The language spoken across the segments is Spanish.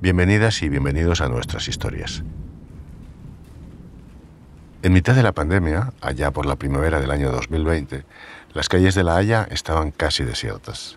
Bienvenidas y bienvenidos a nuestras historias. En mitad de la pandemia, allá por la primavera del año 2020, las calles de La Haya estaban casi desiertas.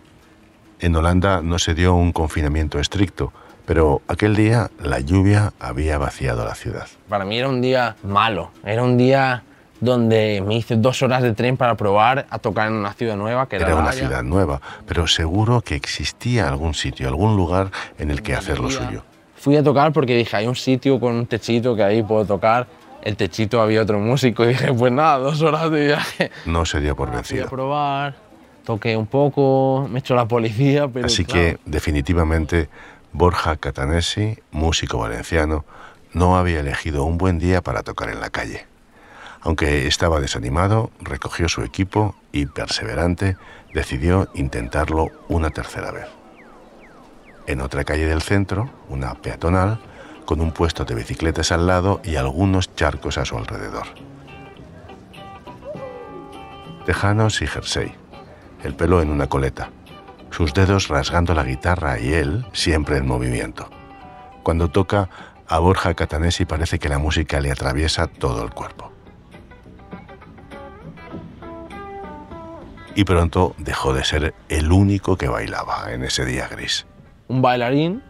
En Holanda no se dio un confinamiento estricto, pero aquel día la lluvia había vaciado la ciudad. Para mí era un día malo, era un día donde me hice dos horas de tren para probar a tocar en una ciudad nueva que era, Era una ciudad nueva, pero seguro que existía algún sitio, algún lugar en el que hacer lo suyo. Fui a tocar porque dije, hay un sitio con un techito que ahí puedo tocar. El techito había otro músico y dije, pues nada, dos horas de viaje. No se dio por Fui a vencido. probar, toqué un poco, me echó la policía, pero Así claro, que, definitivamente, Borja Catanesi, músico valenciano, no había elegido un buen día para tocar en la calle. Aunque estaba desanimado, recogió su equipo y, perseverante, decidió intentarlo una tercera vez. En otra calle del centro, una peatonal, con un puesto de bicicletas al lado y algunos charcos a su alrededor. Tejanos y jersey, el pelo en una coleta, sus dedos rasgando la guitarra y él siempre en movimiento. Cuando toca, a Borja Catanesi parece que la música le atraviesa todo el cuerpo. Y pronto dejó de ser el único que bailaba en ese día gris. un bailarín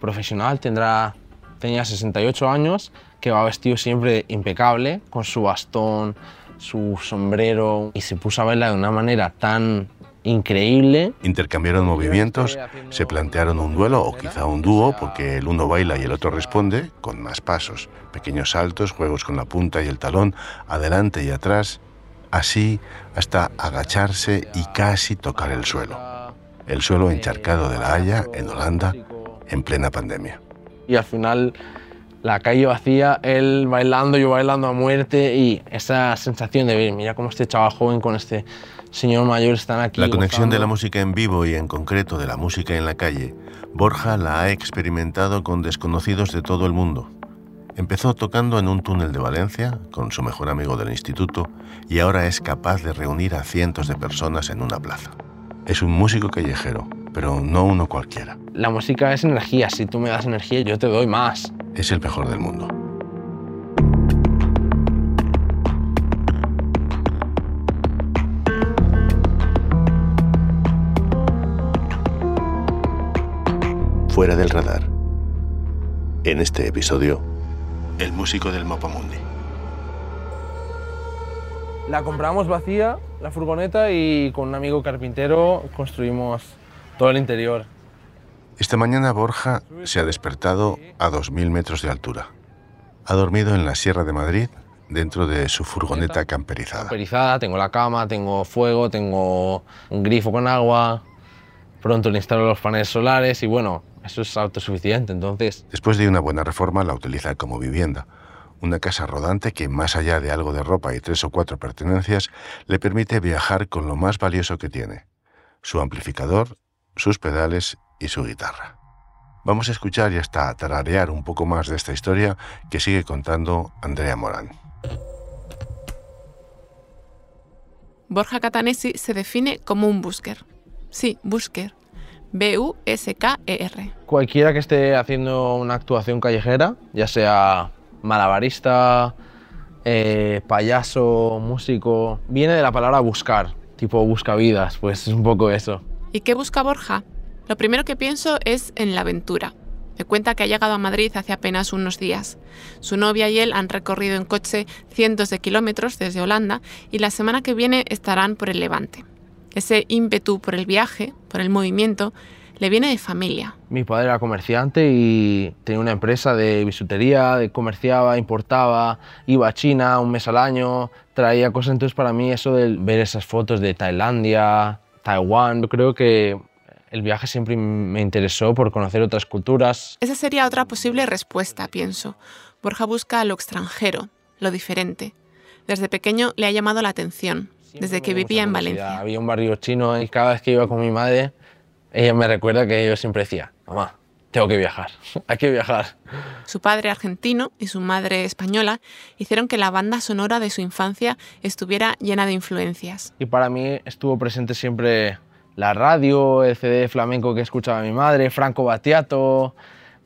profesional tendrá, tenía 68 años, que va vestido siempre impecable, con su bastón, su sombrero, y se puso a bailar de una manera tan increíble. Intercambiaron movimientos, se plantearon un duelo o quizá un dúo porque el uno baila y el otro responde con más pasos, pequeños saltos, juegos con la punta y el talón, adelante y atrás, así hasta agacharse y casi tocar el suelo. El suelo encharcado de La Haya, en Holanda, en plena pandemia. Y al final la calle vacía, él bailando, yo bailando a muerte y esa sensación de ver, mira cómo este chaval joven con este señor mayor están aquí. La conexión de la gozando". música en vivo y en concreto de la música en la calle, Borja la ha experimentado con desconocidos de todo el mundo. Empezó tocando en un túnel de Valencia con su mejor amigo del instituto y ahora es capaz de reunir a cientos de personas en una plaza. Es un músico callejero, pero no uno cualquiera. La música es energía, si tú me das energía yo te doy más. Es el mejor del mundo. Fuera del radar. En este episodio, el músico del Mapamundi. La compramos vacía, la furgoneta, y con un amigo carpintero construimos todo el interior. Esta mañana Borja se ha despertado a 2.000 metros de altura. Ha dormido en la Sierra de Madrid dentro de su furgoneta camperizada. Perizada, tengo la cama, tengo fuego, tengo un grifo con agua. Pronto le instalo los paneles solares y bueno, eso es autosuficiente. Entonces, Después de una buena reforma la utiliza como vivienda. Una casa rodante que, más allá de algo de ropa y tres o cuatro pertenencias, le permite viajar con lo más valioso que tiene, su amplificador, sus pedales y su guitarra. Vamos a escuchar y hasta tararear un poco más de esta historia que sigue contando Andrea Morán. Borja Catanesi se define como un busker. Sí, busker. B-U-S-K-E-R. cualquiera que esté haciendo una actuación callejera, ya sea malabarista, eh, payaso, músico, viene de la palabra buscar, tipo busca vidas, pues es un poco eso. ¿Y qué busca Borja? Lo primero que pienso es en la aventura. Me cuenta que ha llegado a Madrid hace apenas unos días. Su novia y él han recorrido en coche cientos de kilómetros desde Holanda y la semana que viene estarán por el Levante. Ese ímpetu por el viaje, por el movimiento, le viene de familia. Mi padre era comerciante y tenía una empresa de bisutería, de comerciaba, importaba, iba a China un mes al año, traía cosas. Entonces para mí eso de ver esas fotos de Tailandia, Taiwán, yo creo que el viaje siempre me interesó por conocer otras culturas. Esa sería otra posible respuesta, pienso. Borja busca lo extranjero, lo diferente. Desde pequeño le ha llamado la atención, desde que vivía en. Valencia. Había un barrio chino y cada vez que iba con mi madre, ella me recuerda que yo siempre decía, mamá, tengo que viajar, hay que viajar. Su padre argentino y su madre española hicieron que la banda sonora de su infancia estuviera llena de influencias. Y para mí estuvo presente siempre la radio, el CD flamenco que escuchaba mi madre, Franco Battiato,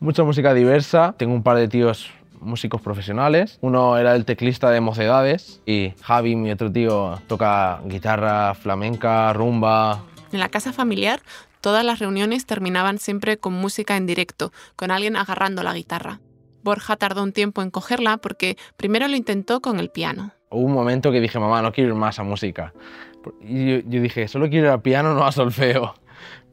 mucha música diversa. Tengo un par de tíos músicos profesionales. Uno era el teclista de Mocedades y Javi, mi otro tío, toca guitarra flamenca, rumba. En la casa familiar, todas las reuniones terminaban siempre con música en directo, con alguien agarrando la guitarra. Borja tardó un tiempo en cogerla porque primero lo intentó con el piano. Hubo un momento que dije, mamá, no quiero ir más a música. Y yo, dije, solo quiero ir al piano, no a solfeo.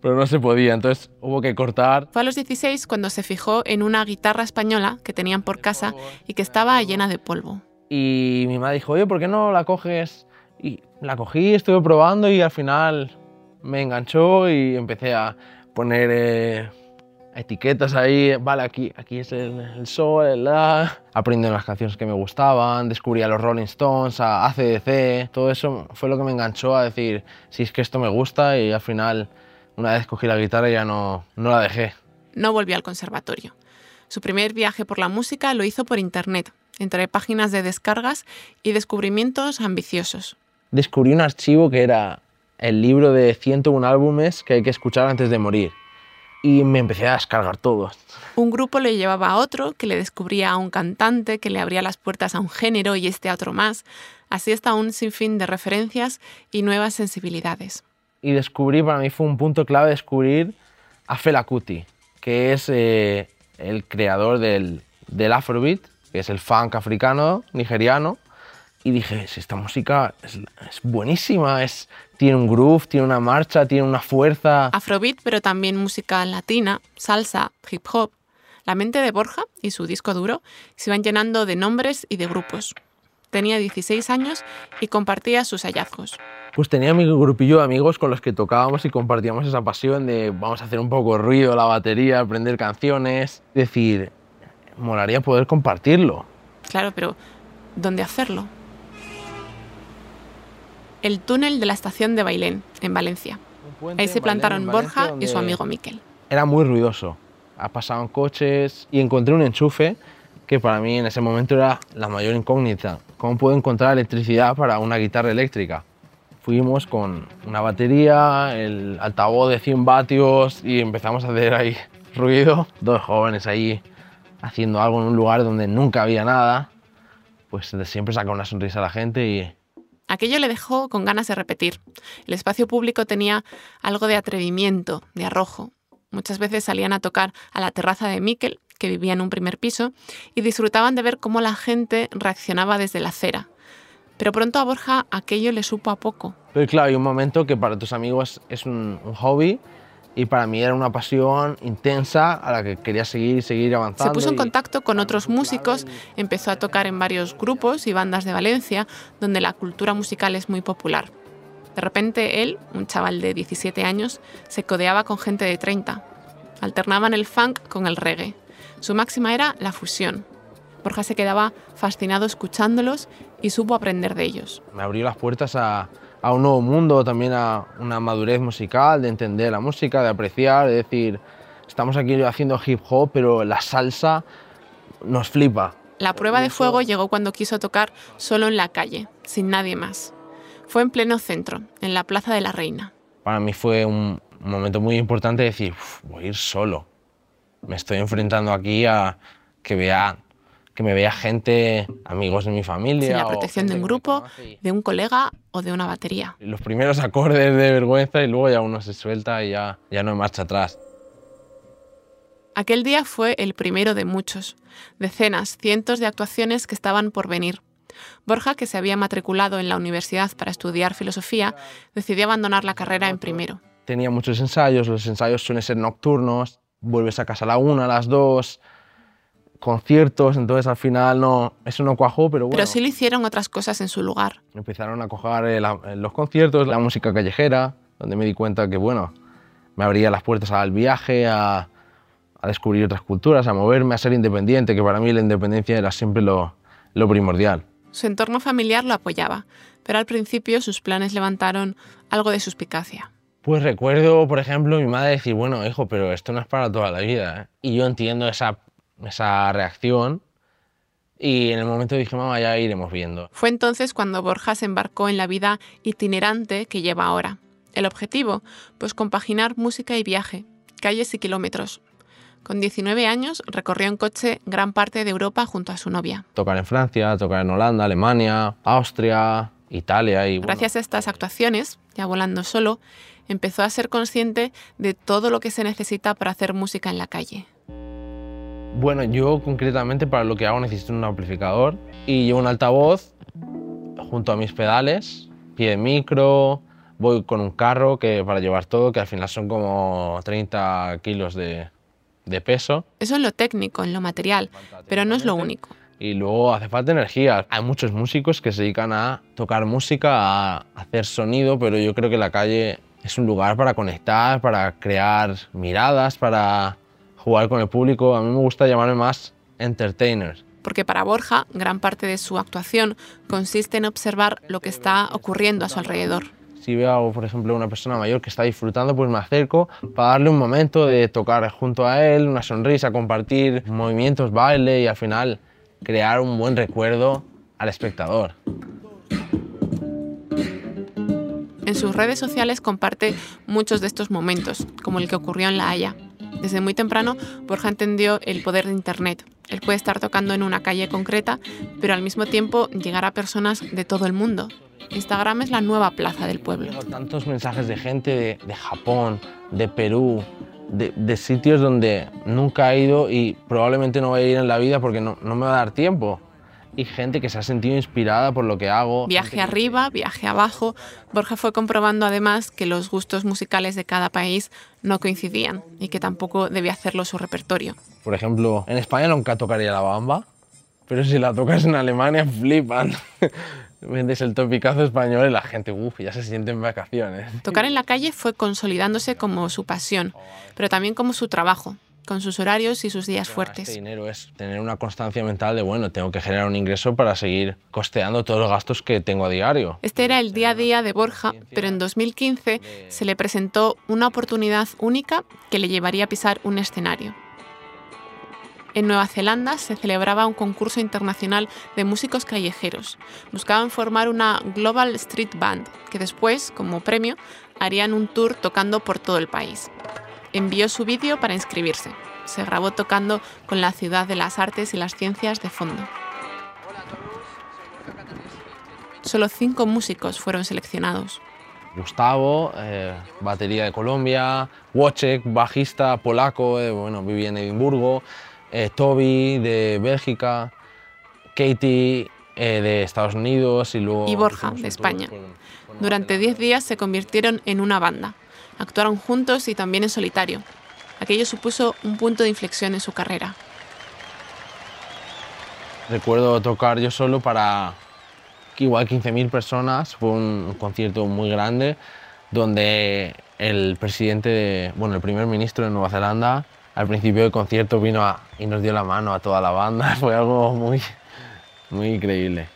Pero no se podía, entonces hubo que cortar. Fue a los 16 cuando se fijó en una guitarra española que tenían por casa y que estaba llena de polvo. Y mi madre dijo, oye, ¿por qué no la coges? Y la cogí, estuve probando y al final me enganchó y empecé a poner eh, etiquetas ahí, vale, aquí, aquí es el, sol, el la. Aprendí las canciones que me gustaban, descubrí a los Rolling Stones, a ACDC, todo eso fue lo que me enganchó a decir, si es que esto me gusta y al final, una vez cogí la guitarra ya no, no la dejé. No volvió al conservatorio. Su primer viaje por la música lo hizo por internet, entre páginas de descargas y descubrimientos ambiciosos. Descubrí un archivo que era el libro de 101 álbumes que hay que escuchar antes de morir y me empecé a descargar todo. Un grupo le llevaba a otro, que le descubría a un cantante, que le abría las puertas a un género y este a otro más. Así está un sinfín de referencias y nuevas sensibilidades. Y descubrí, para mí fue un punto clave descubrir a Fela Kuti, que es eh, el creador del, del Afrobeat, que es el funk africano, nigeriano. Y dije, esta música es, es buenísima, es, tiene un groove, tiene una marcha, tiene una fuerza. Afrobeat, pero también música latina, salsa, hip hop. La mente de Borja y su disco duro se iban llenando de nombres y de grupos. Tenía 16 años y compartía sus hallazgos. Pues tenía mi grupillo de amigos con los que tocábamos y compartíamos esa pasión de vamos a hacer un poco de ruido, la batería, aprender canciones. Decir, molaría poder compartirlo. Claro, pero ¿dónde hacerlo? el túnel de la estación de Bailén, en Valencia. Ahí se plantaron Borja y su amigo Miquel. Era muy ruidoso. Ha pasado coches y encontré un enchufe que para mí en ese momento era la mayor incógnita. ¿Cómo puedo encontrar electricidad para una guitarra eléctrica? Fuimos con una batería, el altavoz de 100 vatios y empezamos a hacer ahí ruido. Dos jóvenes ahí haciendo algo en un lugar donde nunca había nada. Pues siempre saca una sonrisa a la gente y Aquello le dejó con ganas de repetir. El espacio público tenía algo de atrevimiento, de arrojo. Muchas veces salían a tocar a la terraza de Miquel, que vivía en un primer piso, y disfrutaban de ver cómo la gente reaccionaba desde la acera. Pero pronto a Borja aquello le supo a poco. Pero claro, hay un momento que para tus amigos es un, un hobby y para mí era una pasión intensa a la que quería seguir y seguir avanzando. Se puso en contacto con otros músicos, empezó a tocar en varios grupos y bandas de Valencia, donde la cultura musical es muy popular. De repente él, un chaval de 17 años, se codeaba con gente de 30. Alternaban el funk con el reggae. Su máxima era la fusión. Borja se quedaba fascinado escuchándolos y supo aprender de ellos. Me abrió las puertas a, a un nuevo mundo, también a una madurez musical, de entender la música, de apreciar, de decir, estamos aquí haciendo hip hop, pero la salsa nos flipa. La prueba de fuego llegó cuando quiso tocar solo en la calle, sin nadie más. Fue en pleno centro, en la Plaza de la Reina. Para mí fue un momento muy importante decir, voy a ir solo. Me estoy enfrentando aquí a que vea que me vea gente, amigos de mi familia. Sin la protección de un grupo, de un colega o de una batería. Los primeros acordes de vergüenza y luego ya uno se suelta y ya, ya no hay marcha atrás. Aquel día fue el primero de muchos, decenas, cientos de actuaciones que estaban por venir. Borja, que se había matriculado en la universidad para estudiar filosofía, decidió abandonar la carrera en primero. Tenía muchos ensayos, los ensayos suelen ser nocturnos, vuelves a casa a la una, a las dos, conciertos, entonces al final no, eso no cuajó, pero bueno. Pero sí le hicieron otras cosas en su lugar. Empezaron a coger eh, eh, los conciertos, la música callejera, donde me di cuenta que, bueno, me abría las puertas al viaje, a, a descubrir otras culturas, a moverme, a ser independiente, que para mí la independencia era siempre lo, lo primordial. Su entorno familiar lo apoyaba, pero al principio sus planes levantaron algo de suspicacia. Pues recuerdo, por ejemplo, mi madre decir, bueno, hijo, pero esto no es para toda la vida. ¿eh? Y yo entiendo esa esa reacción y en el momento dije, mamá, ya iremos viendo. Fue entonces cuando Borja se embarcó en la vida itinerante que lleva ahora. El objetivo, pues compaginar música y viaje, calles y kilómetros. Con 19 años recorrió en coche gran parte de Europa junto a su novia. Tocar en Francia, tocar en Holanda, Alemania, Austria, Italia y... Gracias a estas actuaciones, ya volando solo, empezó a ser consciente de todo lo que se necesita para hacer música en la calle. Bueno, yo concretamente para lo que hago necesito un amplificador y llevo un altavoz junto a mis pedales, pie de micro, voy con un carro que para llevar todo, que al final son como 30 kilos de, de peso. Eso es lo técnico, en lo material, pero no es lo único. Y luego hace falta energía. Hay muchos músicos que se dedican a tocar música, a hacer sonido, pero yo creo que la calle es un lugar para conectar, para crear miradas, para jugar con el público. A mí me gusta llamarme más entertainer. Porque para Borja, gran parte de su actuación consiste en observar lo que está ocurriendo a su alrededor. Si veo, por ejemplo, una persona mayor que está disfrutando, pues me acerco para darle un momento de tocar junto a él, una sonrisa, compartir movimientos, baile y al final crear un buen recuerdo al espectador. En sus redes sociales comparte muchos de estos momentos, como el que ocurrió en La Haya. Desde muy temprano, Borja entendió el poder de Internet. Él puede estar tocando en una calle concreta, pero al mismo tiempo llegar a personas de todo el mundo. Instagram es la nueva plaza del pueblo. Tantos mensajes de gente de, Japón, de Perú, de, sitios donde nunca he ido y probablemente no voy a ir en la vida porque no me va a dar tiempo y gente que se ha sentido inspirada por lo que hago. Viaje arriba, viaje abajo. Borja fue comprobando además que los gustos musicales de cada país no coincidían y que tampoco debía hacerlo su repertorio. Por ejemplo, en España nunca tocaría la bamba, pero si la tocas en Alemania flipan. Vendes el topicazo español y la gente, uff, ya se siente en vacaciones. Tocar en la calle fue consolidándose como su pasión, pero también como su trabajo con sus horarios y sus días fuertes. Este dinero es tener una constancia mental de, bueno, tengo que generar un ingreso para seguir costeando todos los gastos que tengo a diario. Este era el día a día de Borja, pero en 2015 se le presentó una oportunidad única que le llevaría a pisar un escenario. En Nueva Zelanda se celebraba un concurso internacional de músicos callejeros. Buscaban formar una Global Street Band, que después, como premio, harían un tour tocando por todo el país envió su vídeo para inscribirse. Se grabó tocando con la ciudad de las artes y las ciencias de fondo. Solo cinco músicos fueron seleccionados. Gustavo, eh, batería de Colombia, Wojciech, bajista polaco, eh, bueno, vivía en Edimburgo, eh, Toby de Bélgica, Katie de Estados Unidos y luego... Y Borja, de España. Durante diez días se convirtieron en una banda. Actuaron juntos y también en solitario. Aquello supuso un punto de inflexión en su carrera. Recuerdo tocar yo solo para igual 15.000 personas. Fue un concierto muy grande donde el presidente, bueno, el primer ministro de Nueva Zelanda, al principio del concierto vino y nos dio la mano a toda la banda. Fue algo muy, muy increíble.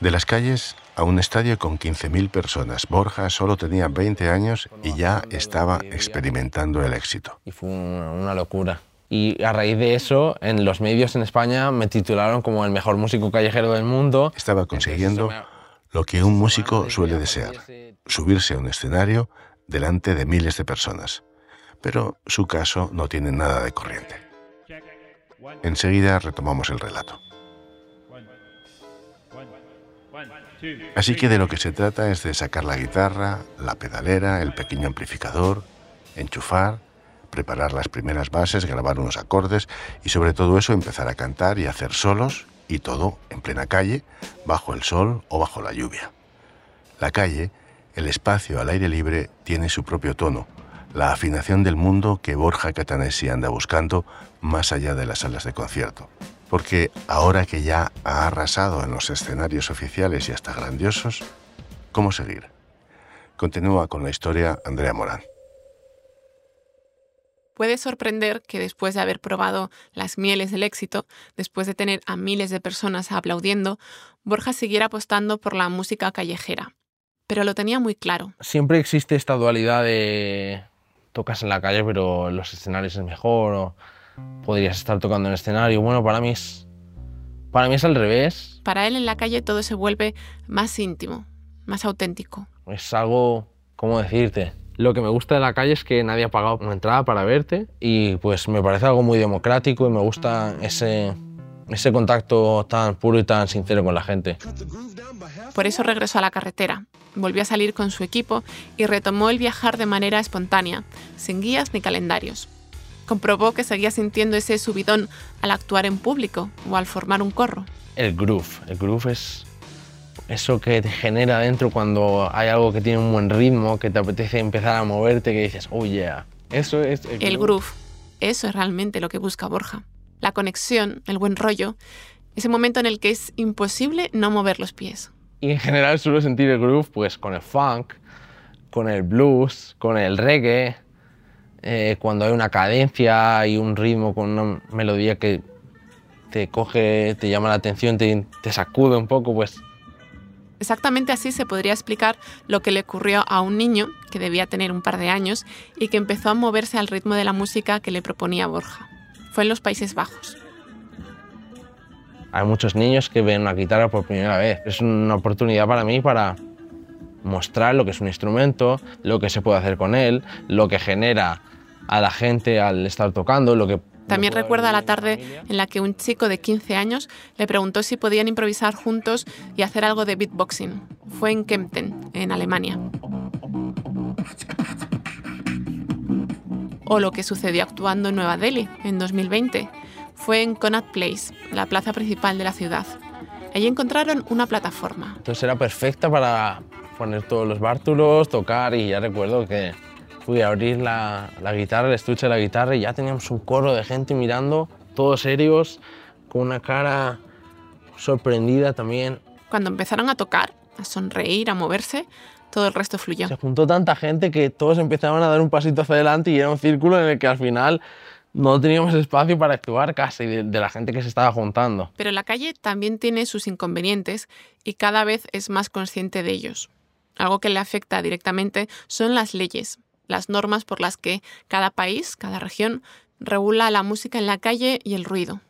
De las calles a un estadio con 15.000 personas. Borja solo tenía 20 años y ya estaba experimentando el éxito. Y fue una locura. Y a raíz de eso, en los medios en España me titularon como el mejor músico callejero del mundo. Estaba consiguiendo lo que un músico suele desear, subirse a un escenario delante de miles de personas. Pero su caso no tiene nada de corriente. Enseguida retomamos el relato. Así que de lo que se trata es de sacar la guitarra, la pedalera, el pequeño amplificador, enchufar, preparar las primeras bases, grabar unos acordes y sobre todo eso empezar a cantar y hacer solos y todo en plena calle, bajo el sol o bajo la lluvia. La calle, el espacio al aire libre, tiene su propio tono, la afinación del mundo que Borja Catanesi anda buscando más allá de las salas de concierto porque ahora que ya ha arrasado en los escenarios oficiales y hasta grandiosos, ¿cómo seguir? Continúa con la historia Andrea Morán. Puede sorprender que después de haber probado las mieles del éxito, después de tener a miles de personas aplaudiendo, Borja siguiera apostando por la música callejera. Pero lo tenía muy claro. Siempre existe esta dualidad de tocas en la calle, pero en los escenarios es mejor. O podrías estar tocando en el escenario. Bueno, para mí es, para mí es al revés. Para él en la calle todo se vuelve más íntimo, más auténtico. Es algo, ¿cómo decirte? Lo que me gusta de la calle es que nadie ha pagado una entrada para verte y pues me parece algo muy democrático y me gusta ese, ese contacto tan puro y tan sincero con la gente. Por eso regresó a la carretera, volvió a salir con su equipo y retomó el viajar de manera espontánea, sin guías ni calendarios. Comprobó que seguía sintiendo ese subidón al actuar en público o al formar un corro. El groove, el groove es eso que te genera dentro cuando hay algo que tiene un buen ritmo, que te apetece empezar a moverte, que dices, oh yeah. Eso es el, groove. Eso es realmente lo que busca Borja. La conexión, el buen rollo, ese momento en el que es imposible no mover los pies. Y en general suelo sentir el groove pues con el funk, con el blues, con el reggae, eh, cuando hay una cadencia y un ritmo con una melodía que te coge, te llama la atención, te, te sacude un poco, pues Exactamente así se podría explicar lo que le ocurrió a un niño que debía tener un par de años y que empezó a moverse al ritmo de la música que le proponía Borja. Fue en los Países Bajos. Hay muchos niños que ven una guitarra por primera vez. Es una oportunidad para mí para mostrar lo que es un instrumento, lo que se puede hacer con él, lo que genera a la gente al estar tocando, lo que también recuerda la tarde en la que un chico de 15 años le preguntó si podían improvisar juntos y hacer algo de beatboxing. Fue en Kempten, en Alemania. O lo que sucedió actuando en Nueva Delhi en 2020. Fue en Connaught Place, la plaza principal de la ciudad. Allí encontraron una plataforma. Entonces era perfecta para poner todos los bártulos, tocar y ya recuerdo que fui a abrir la, guitarra, el estuche de la guitarra y ya teníamos un coro de gente mirando, todos serios, con una cara sorprendida también. Cuando empezaron a tocar, a sonreír, a moverse, todo el resto fluyó. Se juntó tanta gente que todos empezaban a dar un pasito hacia adelante y era un círculo en el que al final no teníamos espacio para actuar casi de, de, la gente que se estaba juntando. Pero la calle también tiene sus inconvenientes y cada vez es más consciente de ellos. Algo que le afecta directamente son las leyes, las normas por las que cada país, cada región, regula la música en la calle y el ruido.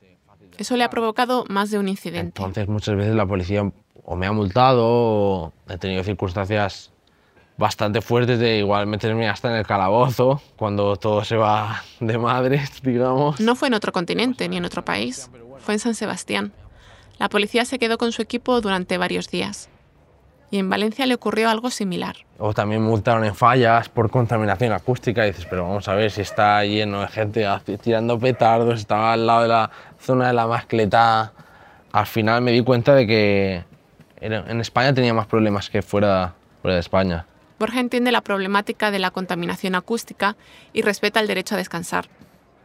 Eso le ha provocado más de un incidente. Entonces muchas veces la policía o me ha multado o he tenido circunstancias bastante fuertes de igual meterme hasta en el calabozo cuando todo se va de madre, digamos. No fue en otro continente ni en otro país, fue en San Sebastián. La policía se quedó con su equipo durante varios días y en Valencia le ocurrió algo similar. O también multaron en fallas por contaminación acústica y dices, pero vamos a ver si está lleno de gente tirando petardos, estaba al lado de la zona de la mascleta. Al final me di cuenta de que en España tenía más problemas que fuera, fuera de España. Borja entiende la problemática de la contaminación acústica y respeta el derecho a descansar,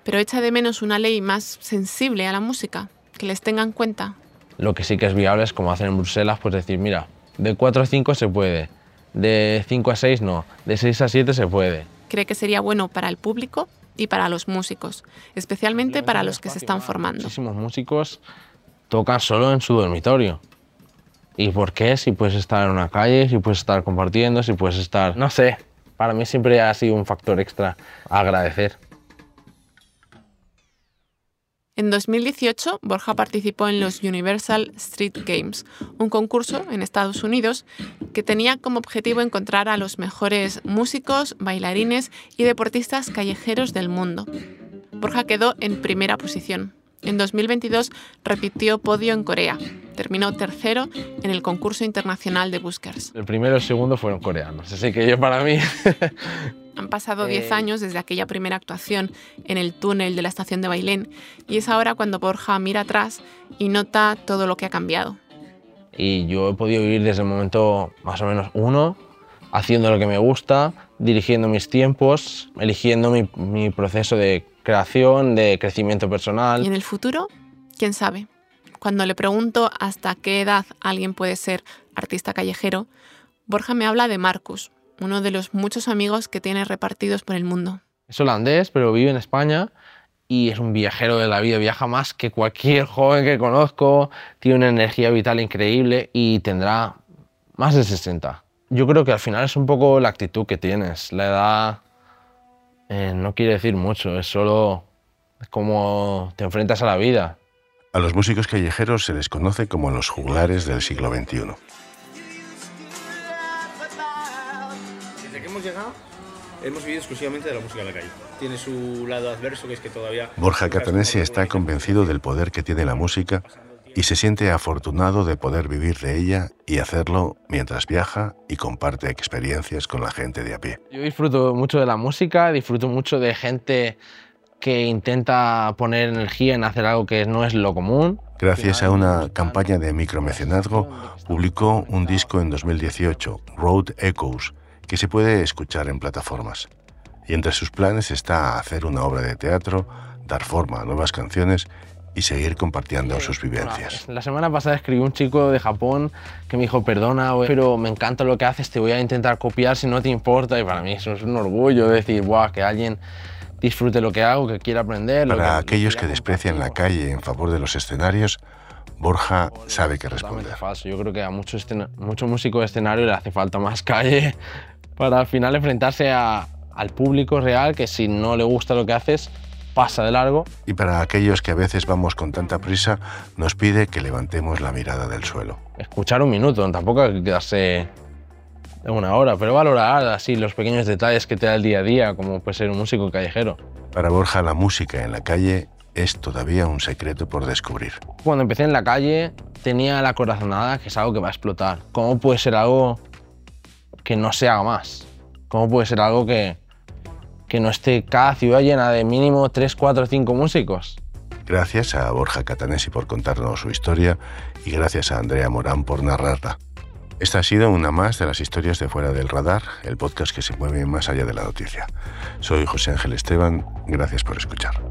pero echa de menos una ley más sensible a la música, que les tenga en cuenta. Lo que sí que es viable es como hacen en Bruselas, pues decir, mira, de 4 a 5 se puede, de 5 a 6 no, de 6 a 7 se puede. Cree que sería bueno para el público y para los músicos, especialmente para los que se están formando. Muchísimos músicos tocan solo en su dormitorio. ¿Y por qué? Si puedes estar en una calle, si puedes estar compartiendo, si puedes estar... No sé, para mí siempre ha sido un factor extra a agradecer. En 2018, Borja participó en los Universal Street Games, un concurso en Estados Unidos que tenía como objetivo encontrar a los mejores músicos, bailarines y deportistas callejeros del mundo. Borja quedó en primera posición. En 2022 repitió podio en Corea. Terminó tercero en el concurso internacional de Buskers. El primero y el segundo fueron coreanos, así que yo para mí Han pasado 10 eh, años desde aquella primera actuación en el túnel de la estación de Bailén y es ahora cuando Borja mira atrás y nota todo lo que ha cambiado. Y yo he podido vivir desde el momento más o menos uno, haciendo lo que me gusta, dirigiendo mis tiempos, eligiendo mi, mi proceso de creación, de crecimiento personal. ¿Y en el futuro? ¿Quién sabe? Cuando le pregunto hasta qué edad alguien puede ser artista callejero, Borja me habla de Marcus, uno de los muchos amigos que tiene repartidos por el mundo. Es holandés, pero vive en España y es un viajero de la vida, viaja más que cualquier joven que conozco, tiene una energía vital increíble y tendrá más de 60. Yo creo que al final es un poco la actitud que tienes, la edad eh, no quiere decir mucho, es solo cómo te enfrentas a la vida. A los músicos callejeros se les conoce como los juglares del siglo XXI. Hemos vivido exclusivamente de la música en la calle. Tiene su lado adverso, que es que todavía... Borja Catanesi está convencido del poder que tiene la música y se siente afortunado de poder vivir de ella y hacerlo mientras viaja y comparte experiencias con la gente de a pie. Yo disfruto mucho de la música, disfruto mucho de gente que intenta poner energía en hacer algo que no es lo común. Gracias a una campaña de micromecenazgo, publicó un disco en 2018, Road Echoes, que se puede escuchar en plataformas. Y entre sus planes está hacer una obra de teatro, dar forma a nuevas canciones y seguir compartiendo sus vivencias. La semana pasada escribí un chico de Japón que me dijo, perdona, pero me encanta lo que haces, te voy a intentar copiar si no te importa. Y para mí eso es un orgullo decir, wow, que alguien disfrute lo que hago, que quiera aprender. Para aquellos que desprecian la calle en favor de los escenarios, Borja sabe qué responder. Falso. Yo creo que a muchos mucho músico de escenario le hace falta más calle para al final enfrentarse al público real que si no le gusta lo que haces, pasa de largo. Y para aquellos que a veces vamos con tanta prisa, nos pide que levantemos la mirada del suelo. Escuchar un minuto, tampoco hay que quedarse una hora, pero valorar así los pequeños detalles que te da el día a día, como puede ser un músico callejero. Para Borja, la música en la calle es todavía un secreto por descubrir. Cuando empecé en la calle tenía la corazonada que es algo que va a explotar. ¿Cómo puede ser algo que no se haga más? ¿Cómo puede ser algo que, que no esté cada ciudad llena de mínimo 3, 4, 5 músicos? Gracias a Borja Catanesi por contarnos su historia y gracias a Andrea Morán por narrarla. Esta ha sido una más de las historias de Fuera del Radar, el podcast que se mueve más allá de la noticia. Soy José Ángel Esteban, gracias por escuchar.